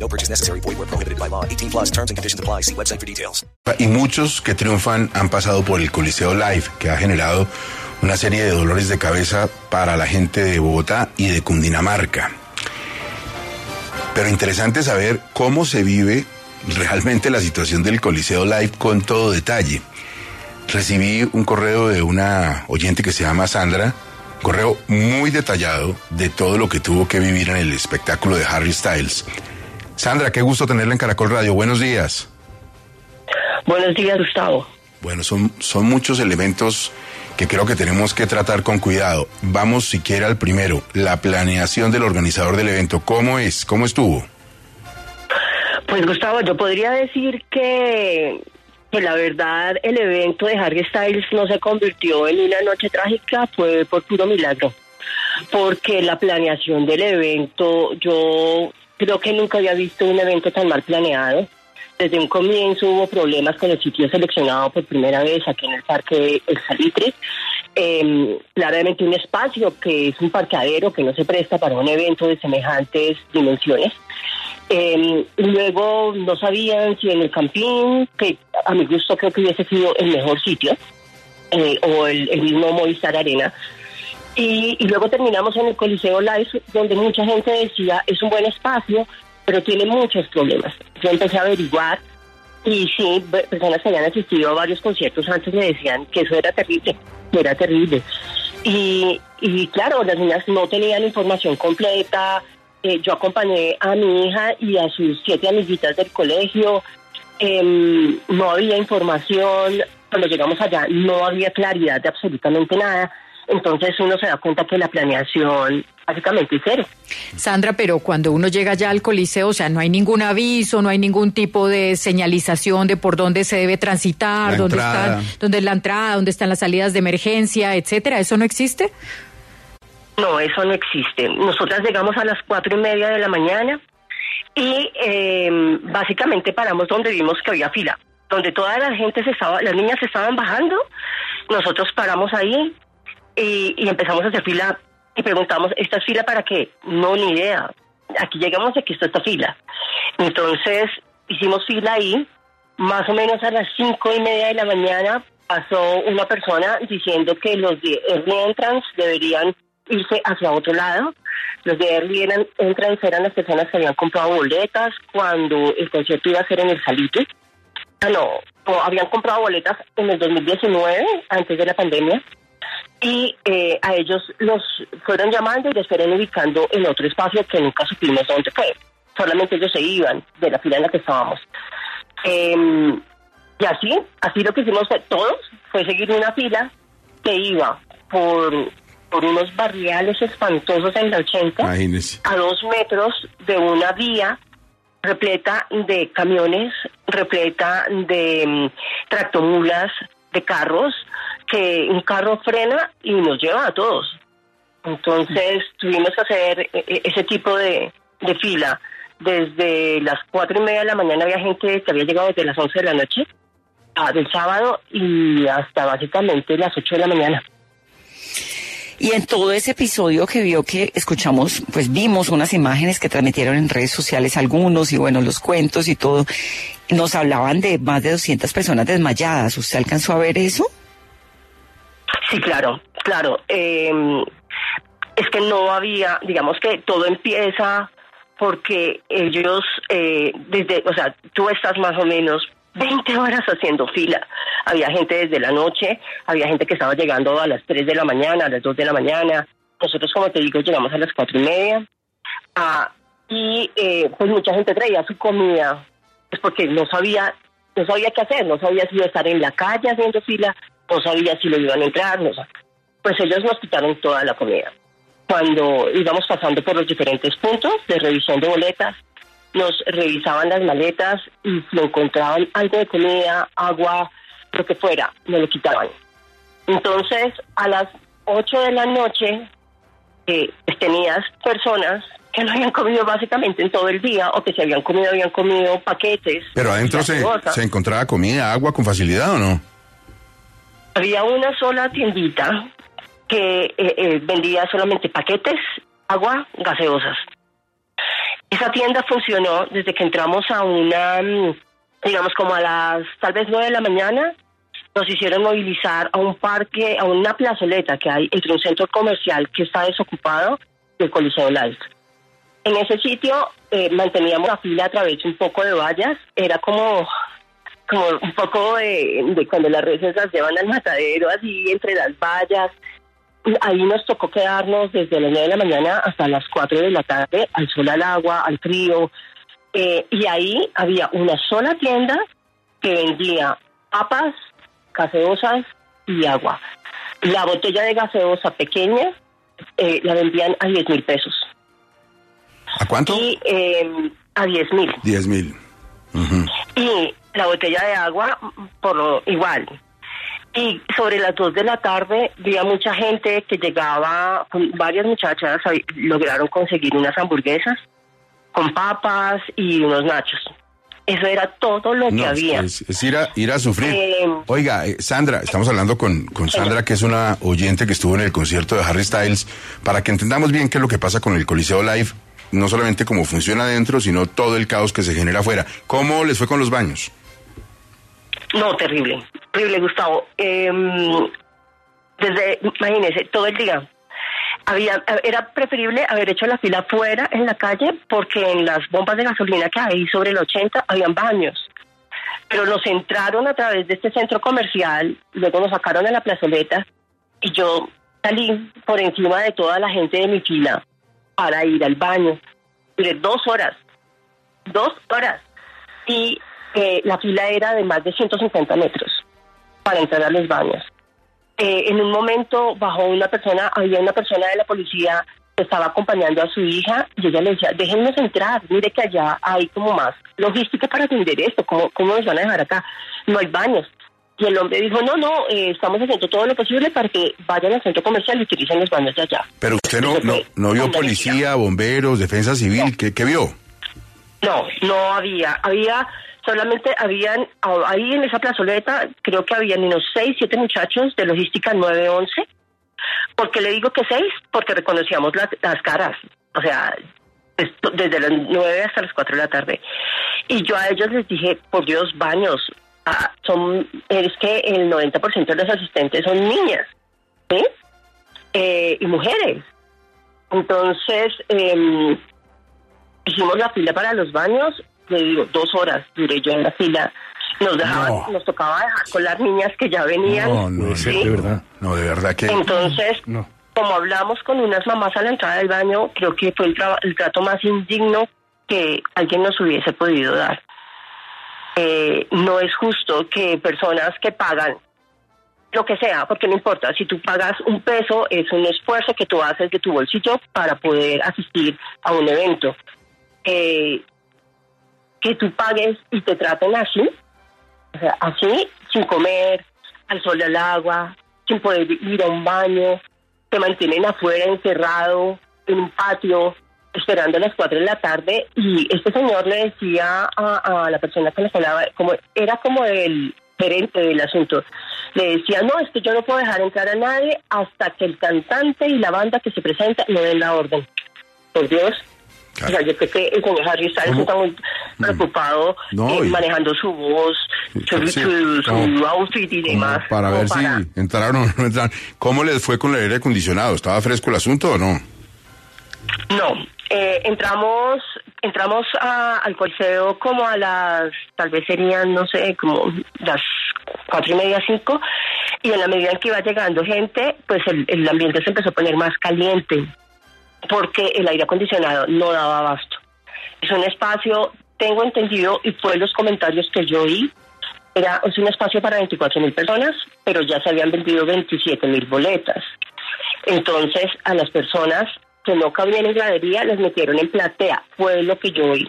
No purchase necessary. Void where prohibited by law. 18 plus terms and conditions apply. See website for details. Y muchos que triunfan han pasado por el Coliseo Live, que ha generado una serie de dolores de cabeza para la gente de Bogotá y de Cundinamarca. Pero interesante saber cómo se vive realmente la situación del Coliseo Live con todo detalle. Recibí un correo de una oyente que se llama Sandra, correo muy detallado de todo lo que tuvo que vivir en el espectáculo de Harry Styles. Sandra, qué gusto tenerla en Caracol Radio. Buenos días. Buenos días, Gustavo. Bueno, son, son muchos elementos que creo que tenemos que tratar con cuidado. Vamos siquiera al primero, la planeación del organizador del evento. ¿Cómo es? ¿Cómo estuvo? Pues Gustavo, yo podría decir que, que la verdad el evento de Harry Styles no se convirtió en una noche trágica, fue por puro milagro. Porque la planeación del evento, yo creo que nunca había visto un evento tan mal planeado. Desde un comienzo hubo problemas con el sitio seleccionado por primera vez aquí en el Parque El Salitre. Eh, claramente un espacio que es un parqueadero que no se presta para un evento de semejantes dimensiones. Eh, luego no sabían si en el campín, que a mi gusto creo que hubiese sido el mejor sitio, eh, o el, el mismo Movistar Arena. Y, y luego terminamos en el Coliseo Live, donde mucha gente decía, es un buen espacio, pero tiene muchos problemas. Yo empecé a averiguar y sí, personas que habían asistido a varios conciertos antes me decían que eso era terrible, que era terrible. Y, y claro, las niñas no tenían información completa. Eh, yo acompañé a mi hija y a sus siete amiguitas del colegio. Em, no había información. Cuando llegamos allá no había claridad de absolutamente nada. Entonces uno se da cuenta que la planeación básicamente es cero. Sandra, pero cuando uno llega ya al coliseo, o sea, no hay ningún aviso, no hay ningún tipo de señalización de por dónde se debe transitar, La dónde entrada. están, dónde es la entrada, dónde están las salidas de emergencia, etcétera. ¿Eso no existe? No, eso no existe. Nosotras llegamos a las cuatro y media de la mañana y eh, básicamente paramos donde vimos que había fila, donde toda la gente se estaba, las niñas se estaban bajando, nosotros paramos ahí y, empezamos a hacer fila y preguntamos, ¿esta es fila para qué? No, ni idea. Aquí llegamos aquí está esta fila. Entonces hicimos fila ahí, más o menos a las cinco y media de la mañana pasó una persona diciendo que los de Early Entrance deberían irse hacia otro lado. Los de Early Entrance eran las personas que habían comprado boletas cuando el concierto iba a ser en el Salite. Ah, no, habían comprado boletas en el 2019, antes de la pandemia, y eh, a ellos los fueron llamando y los fueron ubicando en otro espacio que nunca supimos dónde fue. Solamente ellos se iban de la fila en la que estábamos. Em, y así, así lo que hicimos fue- todos fue seguir una fila que iba por, por unos barriales espantosos en la 80 Imagínese. a dos metros de una vía repleta de camiones, repleta de mm, tractomulas, de carros, que un carro frena y nos lleva a todos. Entonces tuvimos que hacer eh, eh, ese tipo de, fila. Desde las cuatro y media de la mañana había gente que había llegado desde las once de la noche ah, del sábado y hasta básicamente las ocho de la mañana. Y en todo ese episodio que vio que escuchamos, pues vimos unas imágenes que transmitieron en redes sociales algunos y bueno, los cuentos y todo, nos hablaban de más de 200 personas desmayadas. ¿Usted alcanzó a ver eso? Sí, claro, claro. Eh, es que no había, digamos que todo empieza porque ellos, eh, desde, o sea, tú estás más o menos 20 horas haciendo fila. Había gente desde la noche, había gente que estaba llegando a las 3 de la mañana, a las 2 de la mañana. Nosotros, como te digo, llegamos a las cuatro y media. Ah, y eh, pues mucha gente traía su comida, pues porque no sabía, no sabía qué hacer, no sabía si iba a estar en la calle haciendo fila, no sabía si lo iban a entrar, no sabía. Pues ellos nos quitaron toda la comida. Cuando íbamos pasando por los diferentes puntos de revisión de boletas, nos revisaban las maletas y si encontraban algo de comida, agua, lo que fuera, nos lo quitaban. Entonces, a las 8 de la noche, eh, pues, tenías personas que no habían comido básicamente en todo el día o que se habían comido, habían comido paquetes. Pero adentro se, se encontraba comida, agua con facilidad o no? Había una sola tiendita que eh, eh, vendía solamente paquetes, agua, gaseosas. Esa tienda funcionó desde que entramos a una, mm, digamos como a las tal vez nueve de la mañana, nos hicieron movilizar a un parque, a una plazoleta que hay entre un centro comercial que está desocupado y el Coliseo Live. En ese sitio eh, manteníamos la fila a través de un poco de vallas, era como como un poco de, de cuando las reses las llevan al matadero, así entre las vallas. Ahí nos tocó quedarnos desde las 9 de la mañana hasta las 4 de la tarde, al sol, al agua, al frío. Eh, y ahí había una sola tienda que vendía papas, gaseosas y agua. La botella de gaseosa pequeña eh, la vendían a 10 mil pesos. ¿A cuánto? Y eh, a 10 mil. 10 mil. Ujú. Y la botella de agua por lo igual. Y sobre las dos de la tarde había mucha gente que llegaba, varias muchachas lograron conseguir unas hamburguesas con papas y unos nachos. Eso era todo lo que había. es, es ir, a, ir a sufrir. Eh, Oiga, eh, Sandra, estamos hablando con, con Sandra, que es una oyente que estuvo en el concierto de Harry Styles, para que entendamos bien qué es lo que pasa con el Coliseo Live, no solamente cómo funciona adentro, sino todo el caos que se genera afuera. ¿Cómo les fue con los baños? No, terrible, terrible, Gustavo. Em, desde, imagínese, todo el día. Había, era preferible haber hecho la fila fuera en la calle porque en las bombas de gasolina que hay sobre el 80 habían baños. Pero nos entraron a través de este centro comercial, luego nos sacaron a la plazoleta y yo salí por encima de toda la gente de mi fila para ir al baño. Duré dos horas, dos horas. Y eh, la fila era de más de 150 metros para entrar a los baños. Eh, en un momento bajó una persona, había una persona de la policía que estaba acompañando a su hija y ella le decía, déjennos entrar, mire que allá hay como más logística para atender esto, ¿cómo, cómo nos van a dejar acá? No hay baños. Y el hombre dijo, no, no, eh, estamos haciendo todo lo posible para que vayan al centro comercial y utilicen los baños de allá. Pero usted no, no, no vio policía, bomberos, defensa civil, ¿qué, qué vio? No, no había. Había, solamente habían, ah, ahí en esa plazoleta, creo que habían unos seis, siete muchachos de logística 911. ¿Por qué le digo que seis? Porque reconocíamos las, las caras. O sea, esto- desde las nueve hasta las cuatro de la tarde. Y yo a ellos les dije, por Dios, baños. Ah, son, es que el 90% de los asistentes son niñas. ¿Sí? Eh, y mujeres. Entonces, em, hicimos la fila para los baños, le digo, dos horas duré yo en la fila. Nos dejaban, No. nos tocaba dejar con las niñas que ya venían. No, no, ¿sí? de verdad. No, de verdad que... Entonces, No. como hablamos con unas mamás a la entrada del baño, creo que fue el, tra- el trato más indigno que alguien nos hubiese podido dar. Eh, no es justo que personas que pagan lo que sea, porque no importa, si tú pagas un peso, es un esfuerzo que tú haces de tu bolsillo para poder asistir a un evento. Eh, que tú pagues y te traten así, así, sin comer, al sol al agua, sin poder ir a un baño, te mantienen afuera encerrado en un patio esperando a las 4 de la tarde y este señor le decía a, a la persona que les hablaba, como era como el gerente del asunto, le decía, no, es que yo no puedo dejar entrar a nadie hasta que el cantante y la banda que se presenta no den la orden. Por Dios. Claro. O sea, yo creo que el señor Harry Styles está muy preocupado No, eh, y- manejando su voz, su, Sí, su- su outfit y demás. para ver si entraron o no entraron. ¿Cómo les fue con el aire acondicionado? ¿Estaba fresco el asunto o no? No, eh, entramos entramos a- al coliseo como a las, tal vez serían, no sé, como las cuatro y media, cinco, y en la medida en que iba llegando gente, pues el, ambiente se empezó a poner más caliente, porque el aire acondicionado no daba abasto. Es un espacio, tengo entendido, y fue los comentarios que yo oí, era, es un espacio para 24 mil personas, pero ya se habían vendido 27 mil boletas. Entonces, a las personas que no cabían en gradería, les metieron en platea, fue lo que yo oí.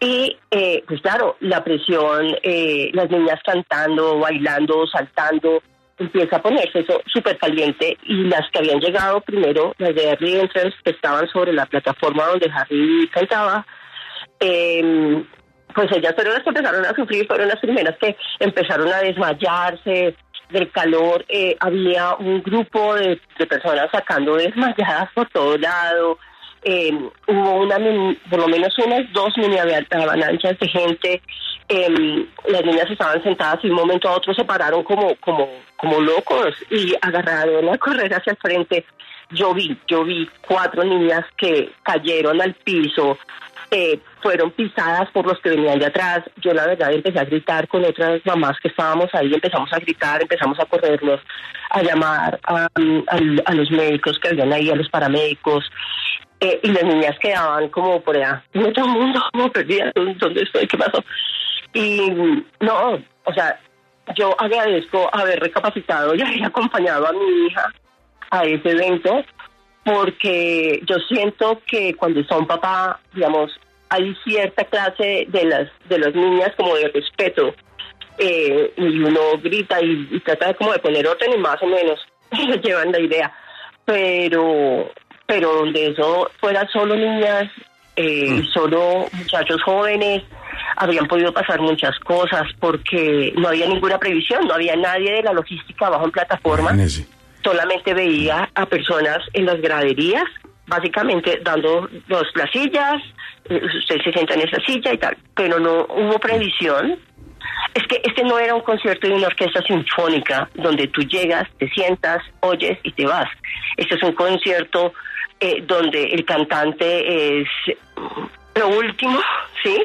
Y eh, pues claro, la presión, eh, las niñas cantando, bailando, saltando, empieza a ponerse eso súper caliente y las que habían llegado primero, las de Harry Entrance, que estaban sobre la plataforma donde Harry cantaba, eh, pues ellas fueron las que empezaron a sufrir, fueron las primeras que empezaron a desmayarse del calor, eh, había un grupo de, personas sacando desmayadas por todo lado, eh, hubo una por lo menos unas dos mini ava- avalanchas de gente eh, las niñas estaban sentadas y de un momento a otro se pararon como como como locos y agarraron a correr hacia el frente. Yo vi yo vi cuatro niñas que cayeron al piso eh, fueron pisadas por los que venían de atrás. Yo la verdad empecé a gritar con otras mamás que estábamos ahí, empezamos a gritar, empezamos a corrernos, a llamar a, a- los médicos que habían ahí, a los paramédicos, eh, y las niñas quedaban como por allá, en otro mundo, como perdidas, ¿dónde estoy? ¿Qué pasó? Y no, o sea, yo agradezco haber recapacitado y haber acompañado a mi hija a ese evento porque yo siento que cuando está un papá, digamos, hay cierta clase de las de las niñas como de respeto eh, y uno grita y, y trata de como de poner orden y más o menos llevan la idea, pero pero donde eso fuera solo niñas eh, y solo muchachos jóvenes habrían podido pasar muchas cosas porque no había ninguna previsión, no había nadie de la logística abajo en plataforma. Imagínese. Solamente veía a personas en las graderías, básicamente dando los, las sillas, eh, usted se sienta en esa silla y tal, pero no hubo previsión. Es que este no era un concierto de una orquesta sinfónica donde tú llegas, te sientas, oyes y te vas. Este es un concierto eh, donde el cantante es lo último, ¿sí?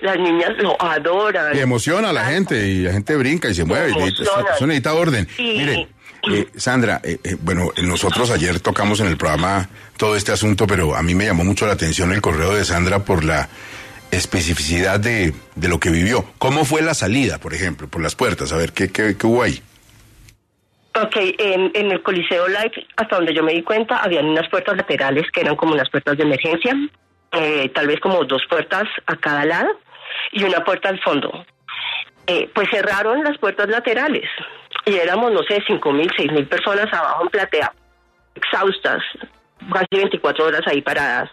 Las niñas lo adoran. Y emociona a la gente y la gente brinca y se mueve. y eso necesita orden. Y- Mire, eh, Sandra, eh, eh, bueno, nosotros ayer tocamos en el programa todo este asunto, pero a mí me llamó mucho la atención el correo de Sandra por la especificidad de, de lo que vivió. ¿Cómo fue la salida, por ejemplo, por las puertas? A ver, ¿qué, qué, qué hubo ahí? Ok, en, el Coliseo Live, hasta donde yo me di cuenta, habían unas puertas laterales que eran como unas puertas de emergencia, eh, tal vez como dos puertas a cada lado y una puerta al fondo. Pues cerraron las puertas laterales y éramos, no sé, cinco mil, seis mil personas abajo en platea, exhaustas, casi 24 horas ahí paradas,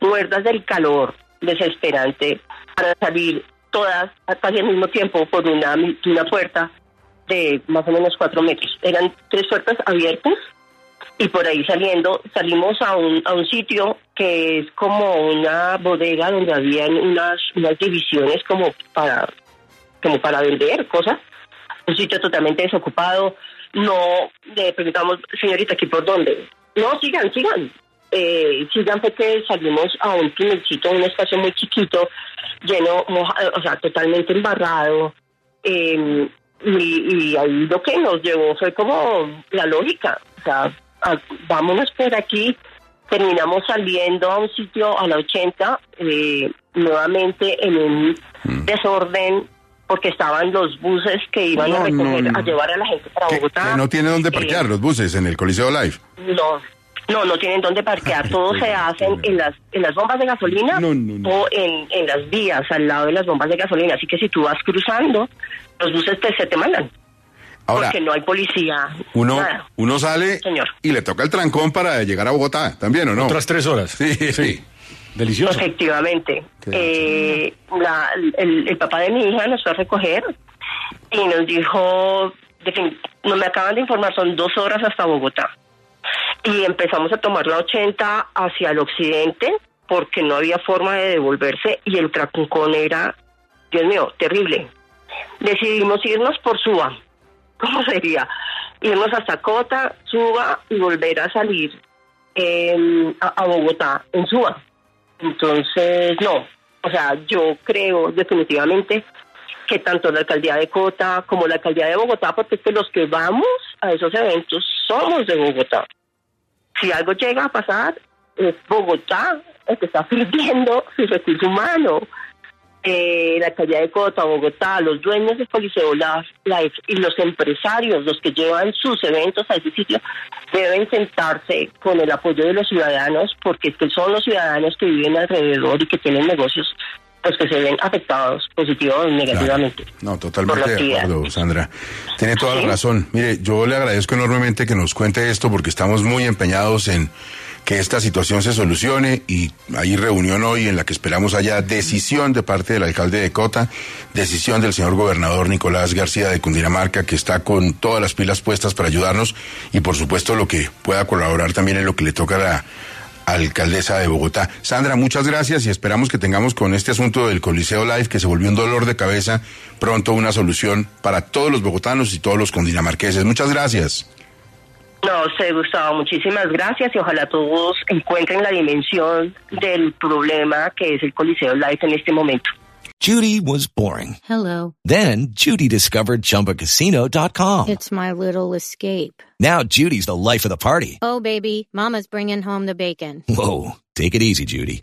muertas del calor, desesperante, para salir todas casi al mismo tiempo por una, una puerta de más o menos cuatro metros. Eran tres puertas abiertas y por ahí saliendo salimos a un, a un sitio que es como una bodega donde habían unas, unas divisiones como para como para vender cosas. Un sitio totalmente desocupado. No le preguntamos, señorita, ¿aquí por dónde? No, sigan, sigan. Eh, sigan porque salimos a un túnelcito, un espacio muy chiquito, lleno, moja- o sea, totalmente embarrado. Eh, y, y ahí lo que nos llevó fue como la lógica. O sea, a- vámonos por aquí. Terminamos saliendo a un sitio a la 80, eh, nuevamente en un desorden, porque estaban los buses que iban a No, no, recoger, no. a llevar a la gente para Bogotá. que no tiene dónde Eh, parquear los buses en el Coliseo Live. no, no, no tienen dónde parquear. Todo se hacen en las en las bombas de gasolina No, no, no. o en, en las vías al lado de las bombas de gasolina. Así que si tú vas cruzando, los buses te, se te mandan. Ahora, porque no hay policía. uno, nada. uno sale Señor. y le toca el trancón para llegar a Bogotá, ¿también o no? Otras tres horas. Sí, sí. Delicioso. Efectivamente. Eh, la- el, el papá de mi hija nos fue a recoger y nos dijo, no me acaban de informar, son dos horas hasta Bogotá. Y empezamos a tomar la 80 hacia el occidente porque no había forma de devolverse y el trancón era, Dios mío, terrible. Decidimos irnos por Suba. ¿Cómo sería? Irnos hasta Cota, Suba y volver a salir eh, a, a Bogotá en Suba. Entonces, no. O sea, yo creo definitivamente que tanto la alcaldía de Cota como la alcaldía de Bogotá, porque es que los que vamos a esos eventos somos de Bogotá. Si algo llega a pasar, es Bogotá el que está perdiendo su recurso humano. Eh, la alcaldía de Cota, Bogotá, los dueños del Coliseo La- y los empresarios, los que llevan sus eventos a ese sitio, deben sentarse con el apoyo de los ciudadanos, porque es que son los ciudadanos que viven alrededor y que tienen negocios pues que se ven afectados positivos o negativamente. No, totalmente de acuerdo, Sandra. Tiene toda la razón. Mire, yo le agradezco enormemente que nos cuente esto porque estamos muy empeñados en que esta situación se solucione y hay reunión hoy en la que esperamos haya decisión de parte del alcalde de Cota, decisión del señor gobernador Nicolás García de Cundinamarca, que está con todas las pilas puestas para ayudarnos y por supuesto lo que pueda colaborar también en lo que le toca a la alcaldesa de Bogotá. Sandra, muchas gracias y esperamos que tengamos con este asunto del Coliseo Live, que se volvió un dolor de cabeza, pronto una solución para todos los bogotanos y todos los cundinamarqueses. Muchas gracias. No sé, Gustavo, muchísimas gracias y ojalá todos encuentren la dimensión del problema que es el Coliseo Live en este momento. Judy was boring. Hello. Then Judy discovered ChumbaCasino.com. It's my little escape. Now Judy's the life of the party. Oh, baby, Mama's bringing home the bacon. Whoa, take it easy, Judy.